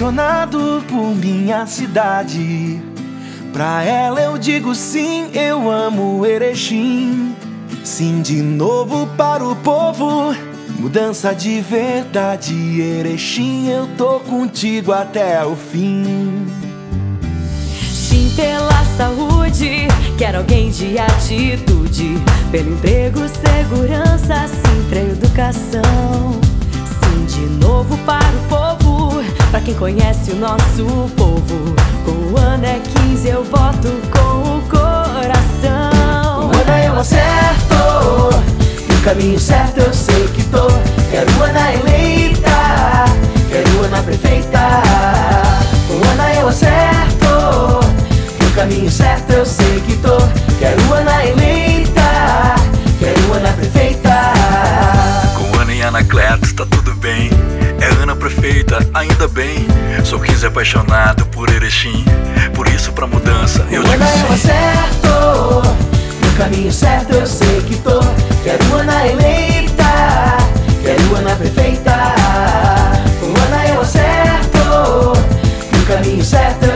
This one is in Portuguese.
apaixonado por minha cidade. Pra ela eu digo sim, eu amo Erechim. Sim de novo para o povo, mudança de verdade. Erechim, eu tô contigo até o fim. Sim pela saúde, quero alguém de atitude. Pelo emprego, segurança, sim pra educação. Sim de novo para quem conhece o nosso povo. Com o ano é 15, eu voto com o coração. O ano eu acerto, no caminho certo eu sei que tô. Quero Ana eleita, quero Ana prefeita. Com Ana eu acerto, no caminho certo eu sei que tô. perfeita, ainda bem. Sou 15 apaixonado por Erechim, por isso pra mudança eu digo sim. É certo, no caminho certo eu sei que tô. Quero Ana eleita, quero Ana perfeita. Com Ana eu acerto, no caminho certo